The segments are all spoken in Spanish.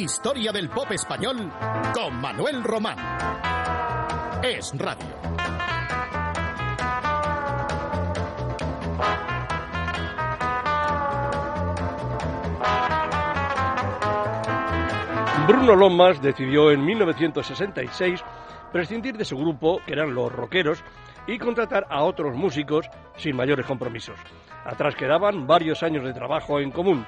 Historia del pop español con Manuel Román. Es Radio. Bruno Lomas decidió en 1966 prescindir de su grupo, que eran los rockeros, y contratar a otros músicos sin mayores compromisos. Atrás quedaban varios años de trabajo en común,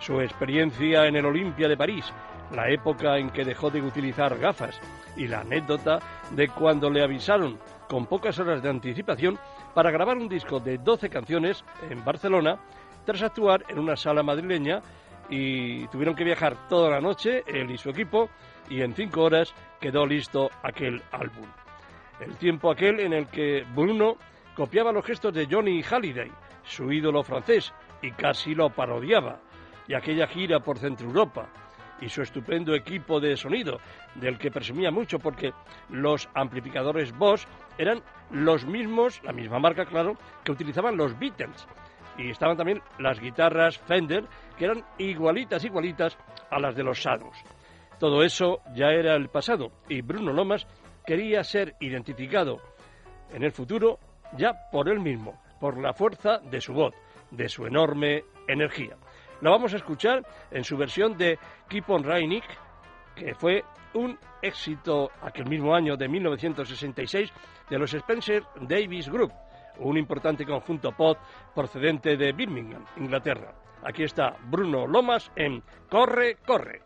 su experiencia en el Olimpia de París, la época en que dejó de utilizar gafas y la anécdota de cuando le avisaron con pocas horas de anticipación para grabar un disco de 12 canciones en Barcelona tras actuar en una sala madrileña y tuvieron que viajar toda la noche, él y su equipo, y en cinco horas quedó listo aquel álbum. El tiempo aquel en el que Bruno copiaba los gestos de Johnny Halliday, su ídolo francés, y casi lo parodiaba, y aquella gira por Centro Europa, y su estupendo equipo de sonido, del que presumía mucho porque los amplificadores Boss eran los mismos, la misma marca, claro, que utilizaban los Beatles. Y estaban también las guitarras Fender, que eran igualitas, igualitas a las de los Shadows. Todo eso ya era el pasado y Bruno Lomas quería ser identificado en el futuro ya por él mismo, por la fuerza de su voz, de su enorme energía. La vamos a escuchar en su versión de Keep on Raining, que fue un éxito aquel mismo año de 1966 de los Spencer Davis Group, un importante conjunto pop procedente de Birmingham, Inglaterra. Aquí está Bruno Lomas en Corre, corre.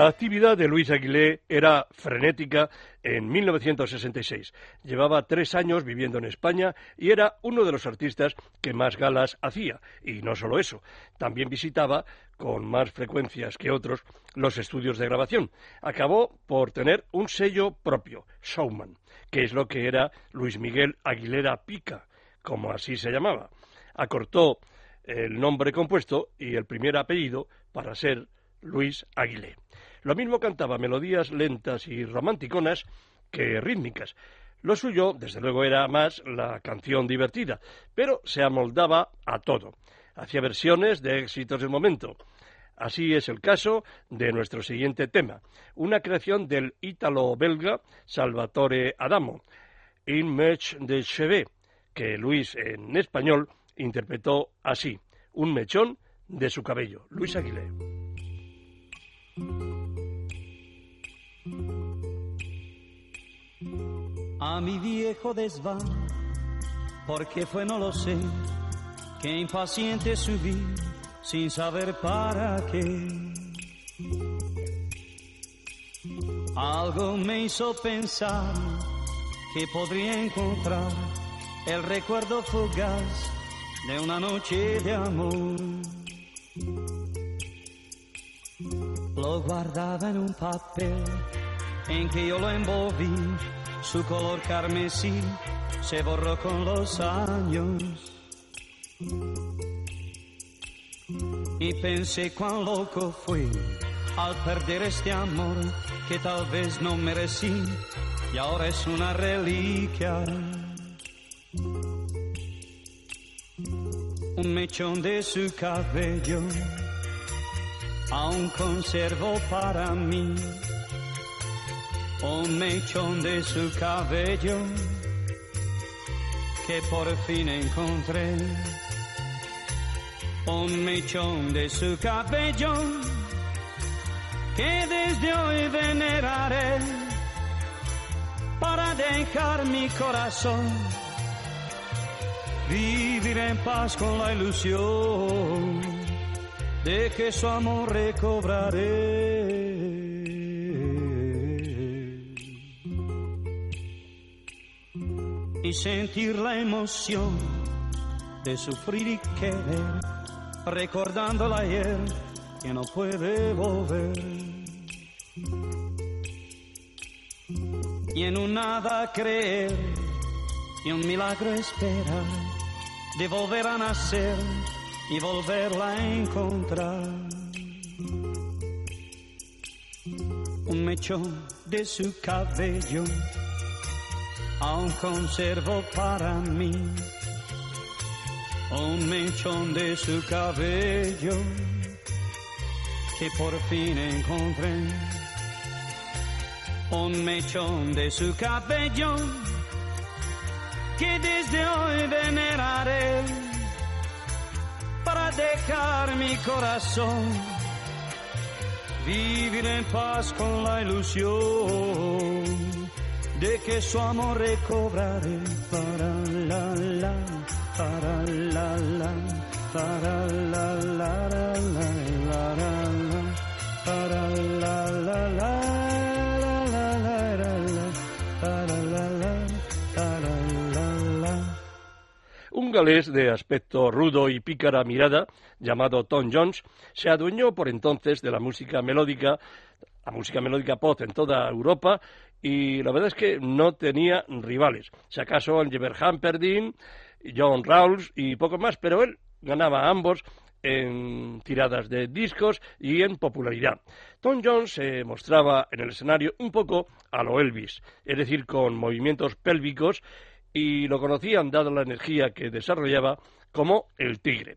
La actividad de Luis Aguilé era frenética en 1966. Llevaba tres años viviendo en España y era uno de los artistas que más galas hacía. Y no solo eso, también visitaba, con más frecuencias que otros, los estudios de grabación. Acabó por tener un sello propio, Showman, que es lo que era Luis Miguel Aguilera Pica, como así se llamaba. Acortó el nombre compuesto y el primer apellido para ser Luis Aguilé. Lo mismo cantaba melodías lentas y romanticonas que rítmicas. Lo suyo, desde luego, era más la canción divertida, pero se amoldaba a todo. hacía versiones de éxitos del momento. Así es el caso de nuestro siguiente tema, una creación del ítalo-belga Salvatore Adamo, In Mech de Chevet, que Luis en español interpretó así, un mechón de su cabello. Luis Aguilé. A mi viejo desván, porque fue no lo sé, que impaciente subí sin saber para qué. Algo me hizo pensar que podría encontrar el recuerdo fugaz de una noche de amor. Lo guardaba en un papel en que yo lo envolví, su color carmesí se borró con los años. Y pensé cuán loco fui al perder este amor que tal vez no merecí y ahora es una reliquia. Un mechón de su cabello aún conservo para mí. Un mechón de su cabello que por fin encontré un mechón de su cabello que desde hoy veneraré para dejar mi corazón vivir en paz con la ilusión de que su amor recobraré. Y sentir la emoción de sufrir y querer recordando la ayer que no puede volver. Y en un nada creer y un milagro esperar de volver a nacer y volverla a encontrar. Un mechón de su cabello aún conservo para mí. Un mechón de su cabello que por fin encontré. Un mechón de su cabello que desde hoy veneraré para dejar mi corazón. Vivir en paz con la ilusión de que su amor recobraré. Para la la para la la para la la la la Un galés de aspecto rudo y pícara mirada, llamado Tom Jones, se adueñó por entonces de la música melódica, la música melódica pop en toda Europa, y la verdad es que no tenía rivales. Si acaso Oliver Hamperdin, John Rawls y poco más, pero él ganaba a ambos en tiradas de discos y en popularidad. Tom Jones se mostraba en el escenario un poco a lo Elvis, es decir, con movimientos pélvicos y lo conocían, dado la energía que desarrollaba, como el tigre.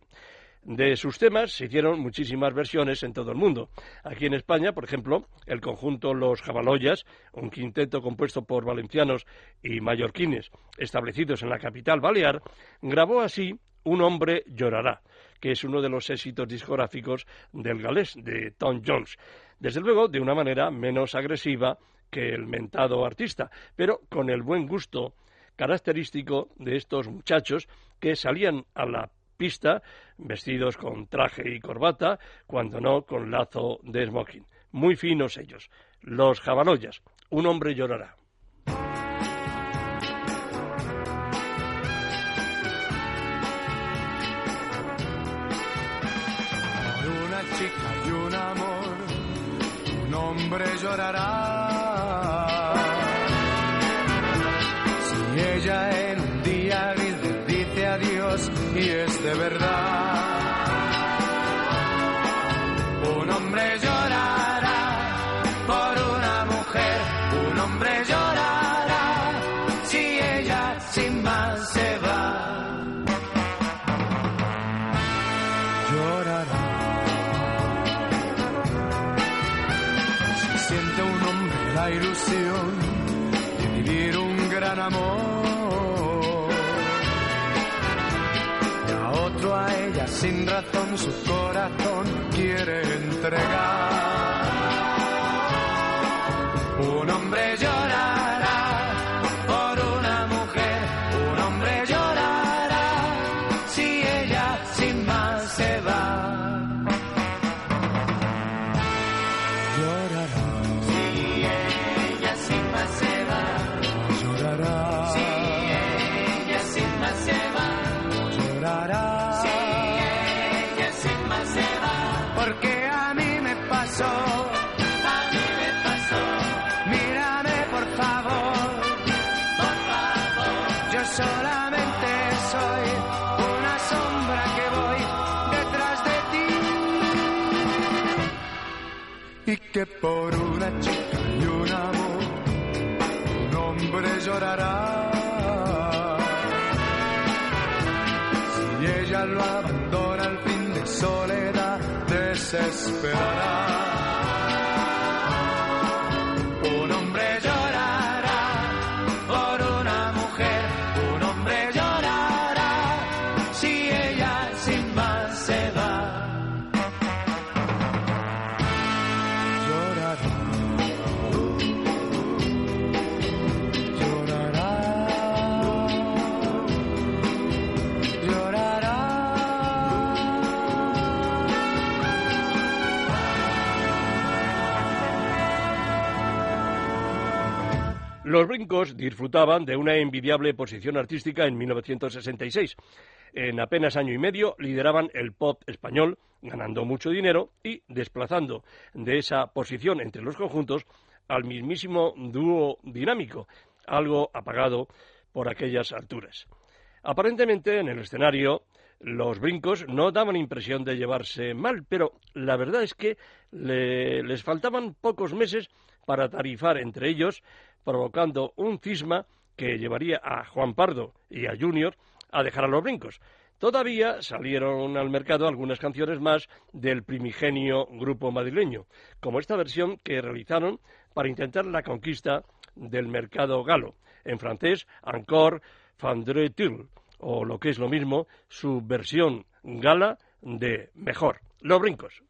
De sus temas se hicieron muchísimas versiones en todo el mundo. Aquí en España, por ejemplo, el conjunto Los Jabaloyas, un quinteto compuesto por valencianos y mallorquines establecidos en la capital balear, grabó así Un hombre llorará, que es uno de los éxitos discográficos del galés de Tom Jones. Desde luego, de una manera menos agresiva que el mentado artista, pero con el buen gusto característico de estos muchachos que salían a la pista vestidos con traje y corbata, cuando no con lazo de smoking. Muy finos ellos. Los jabaloyas. Un hombre llorará. una chica y un amor, un hombre llorará Si siente un hombre la ilusión de vivir un gran amor, y a otro a ella sin razón su corazón quiere entregar. Un hombre llora. Y que por una chica y un amor un hombre llorará. Si ella lo abandona al fin de soledad, desesperará. Los brincos disfrutaban de una envidiable posición artística en 1966. En apenas año y medio lideraban el pop español, ganando mucho dinero y desplazando de esa posición entre los conjuntos al mismísimo dúo dinámico, algo apagado por aquellas alturas. Aparentemente en el escenario los brincos no daban impresión de llevarse mal, pero la verdad es que le- les faltaban pocos meses para tarifar entre ellos, provocando un cisma que llevaría a Juan Pardo y a Junior a dejar a los brincos. Todavía salieron al mercado algunas canciones más del primigenio grupo madrileño, como esta versión que realizaron para intentar la conquista del mercado galo, en francés Encore Fandre Tulle, o lo que es lo mismo, su versión gala de Mejor, Los Brincos.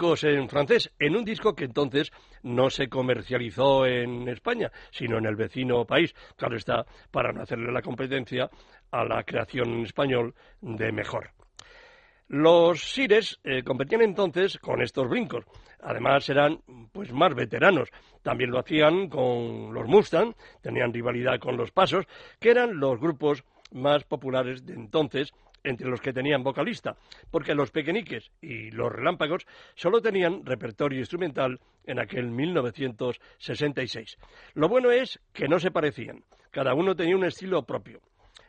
En francés, en un disco que entonces no se comercializó en España, sino en el vecino país. Claro está, para no hacerle la competencia a la creación en español de mejor. Los Sires eh, competían entonces con estos brincos. Además eran pues más veteranos. También lo hacían con los Mustang, tenían rivalidad con los Pasos, que eran los grupos más populares de entonces entre los que tenían vocalista, porque los pequeñiques y los relámpagos solo tenían repertorio instrumental en aquel 1966. Lo bueno es que no se parecían, cada uno tenía un estilo propio.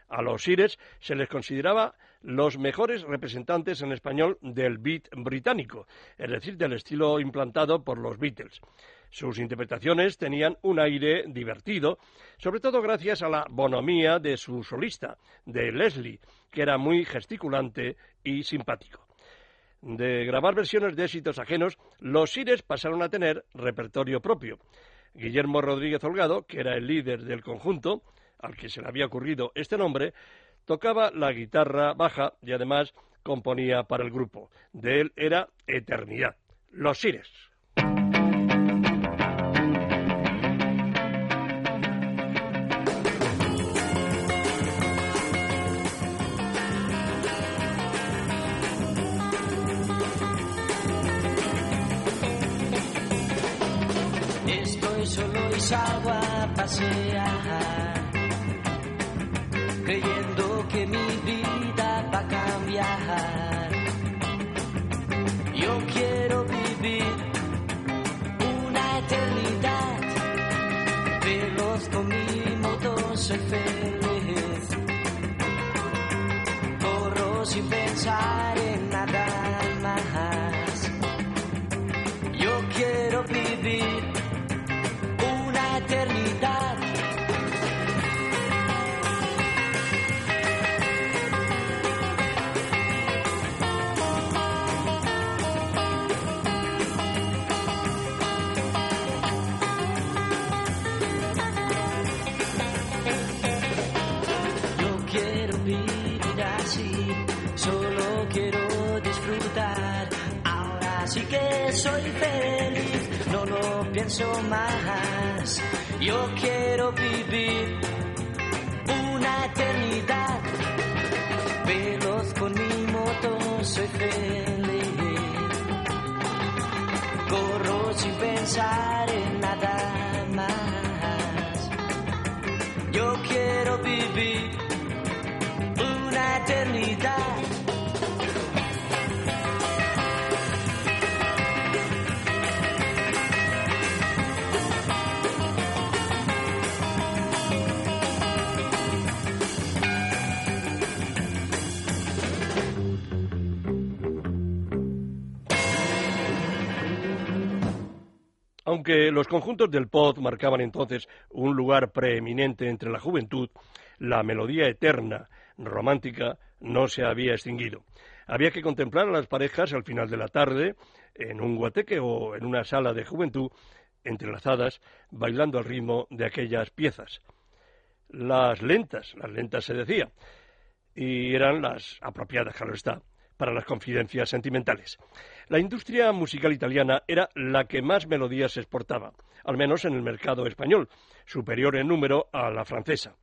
A los Sires se les consideraba los mejores representantes en español del beat británico, es decir, del estilo implantado por los Beatles. Sus interpretaciones tenían un aire divertido, sobre todo gracias a la bonomía de su solista, de Leslie, que era muy gesticulante y simpático. De grabar versiones de éxitos ajenos, los Sires pasaron a tener repertorio propio. Guillermo Rodríguez Holgado, que era el líder del conjunto, al que se le había ocurrido este nombre, tocaba la guitarra baja y además componía para el grupo. De él era Eternidad. Los Sires. Salgo a pasear, creyendo que mi vida va a cambiar. Yo quiero vivir una eternidad, veloz con mi moto soy feliz. Corro sin pensar solo quiero disfrutar. Ahora sí que soy feliz, no lo pienso más. Yo quiero vivir una eternidad. Veloz con mi moto, soy feliz. Corro sin pensar en nada más. Yo quiero vivir Aunque los conjuntos del pop marcaban entonces un lugar preeminente entre la juventud, la melodía eterna, romántica, no se había extinguido. Había que contemplar a las parejas al final de la tarde, en un guateque o en una sala de juventud, entrelazadas, bailando al ritmo de aquellas piezas. Las lentas, las lentas se decía, y eran las apropiadas, claro está, para las confidencias sentimentales. La industria musical italiana era la que más melodías exportaba, al menos en el mercado español, superior en número a la francesa.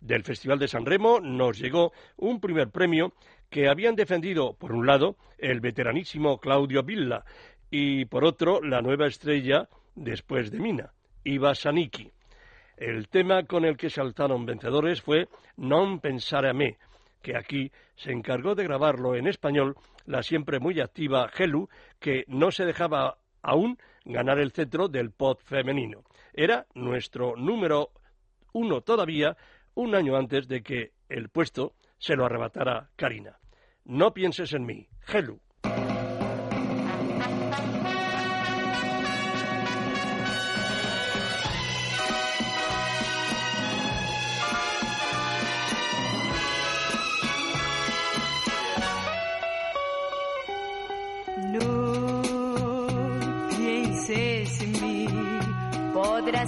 Del Festival de San Remo nos llegó un primer premio que habían defendido, por un lado, el veteranísimo Claudio Villa y, por otro, la nueva estrella después de Mina, Iva Sanicchi. El tema con el que se alzaron vencedores fue Non pensare a me, que aquí se encargó de grabarlo en español la siempre muy activa Helu, que no se dejaba aún ganar el cetro del pop femenino. Era nuestro número uno todavía, un año antes de que el puesto se lo arrebatara Karina. No pienses en mí, Helu.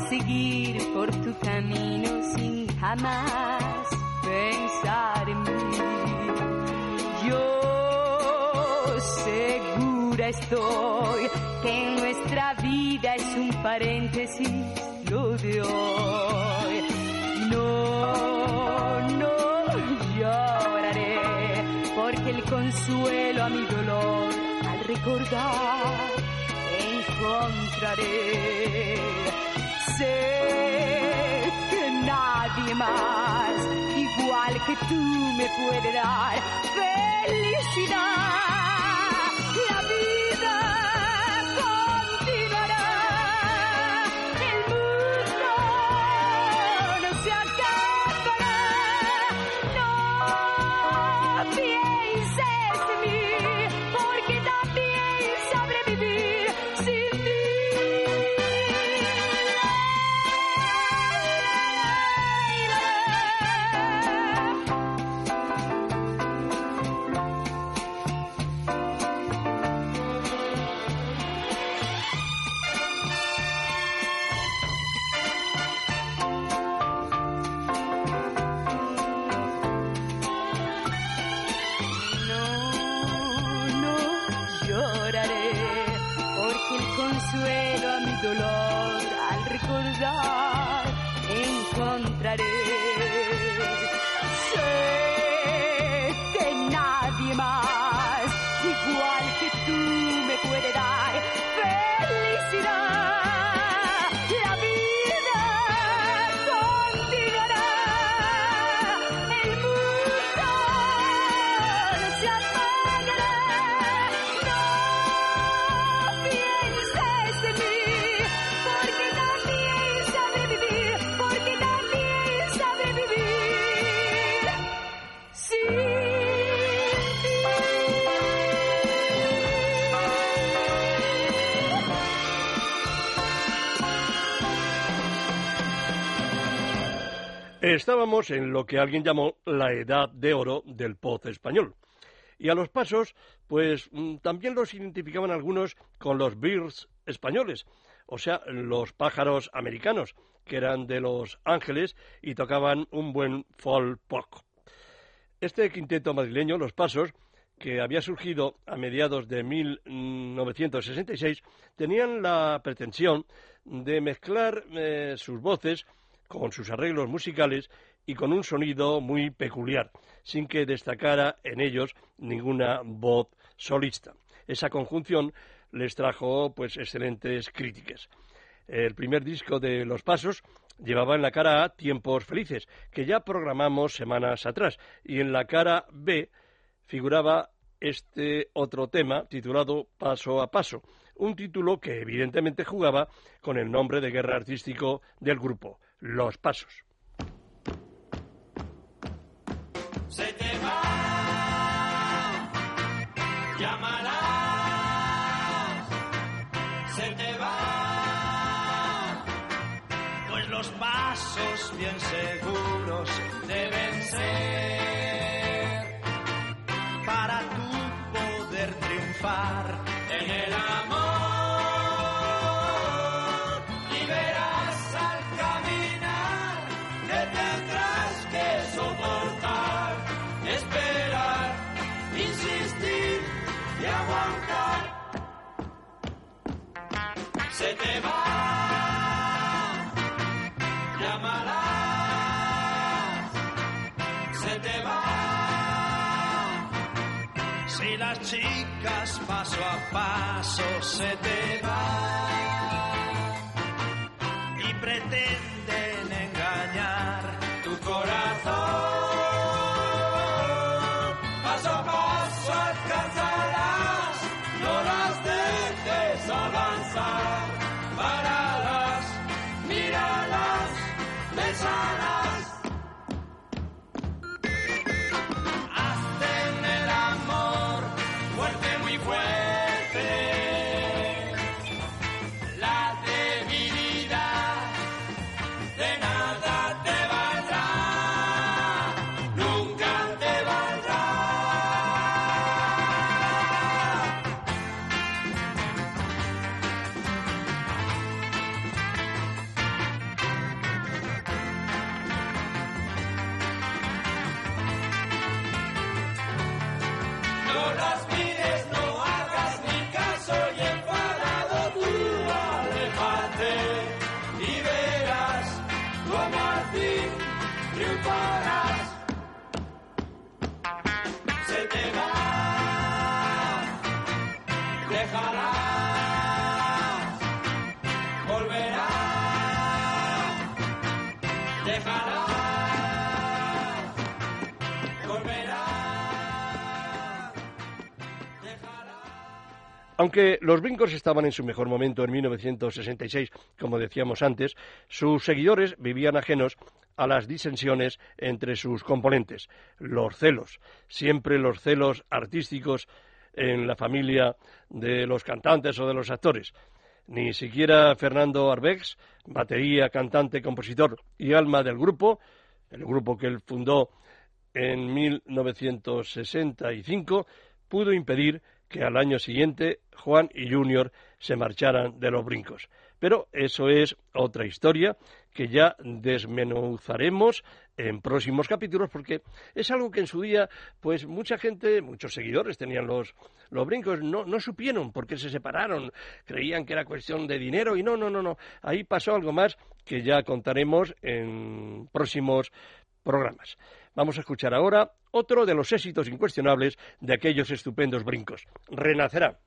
Seguir por tu camino sin jamás pensar en mí. Yo segura estoy que nuestra vida es un paréntesis lo de hoy. No, no lloraré, porque el consuelo a mi dolor al recordar encontraré. Sé que nadie más, igual que tú, me puede dar felicidad. Estábamos en lo que alguien llamó la edad de oro del pop español. Y a los pasos, pues mm, también los identificaban algunos con los birds españoles, o sea, los pájaros americanos, que eran de Los Ángeles y tocaban un buen folk pop. Este quinteto madrileño, Los Pasos, que había surgido a mediados de 1966, tenían la pretensión de mezclar eh, sus voces con sus arreglos musicales y con un sonido muy peculiar, sin que destacara en ellos ninguna voz solista. Esa conjunción les trajo pues excelentes críticas. El primer disco de Los Pasos llevaba en la cara A Tiempos Felices, que ya programamos semanas atrás, y en la cara B figuraba este otro tema titulado Paso a Paso, un título que evidentemente jugaba con el nombre de guerra artístico del grupo, Los Pasos. Se te va, llámala, se te va, pues los pasos bien seguros deben ser para tú Paso a paso se te van y pretenden Aunque los brincos estaban en su mejor momento en 1966, como decíamos antes, sus seguidores vivían ajenos a las disensiones entre sus componentes, los celos, siempre los celos artísticos en la familia de los cantantes o de los actores. Ni siquiera Fernando Arbex, batería, cantante, compositor y alma del grupo, el grupo que él fundó en 1965, pudo impedir que al año siguiente Juan y Junior se marcharan de los brincos. Pero eso es otra historia que ya desmenuzaremos en próximos capítulos porque es algo que en su día pues mucha gente, muchos seguidores tenían los, los brincos, no, no supieron por qué se separaron, creían que era cuestión de dinero y no, no, no, no, ahí pasó algo más que ya contaremos en próximos programas. Vamos a escuchar ahora otro de los éxitos incuestionables de aquellos estupendos brincos. Renacerá.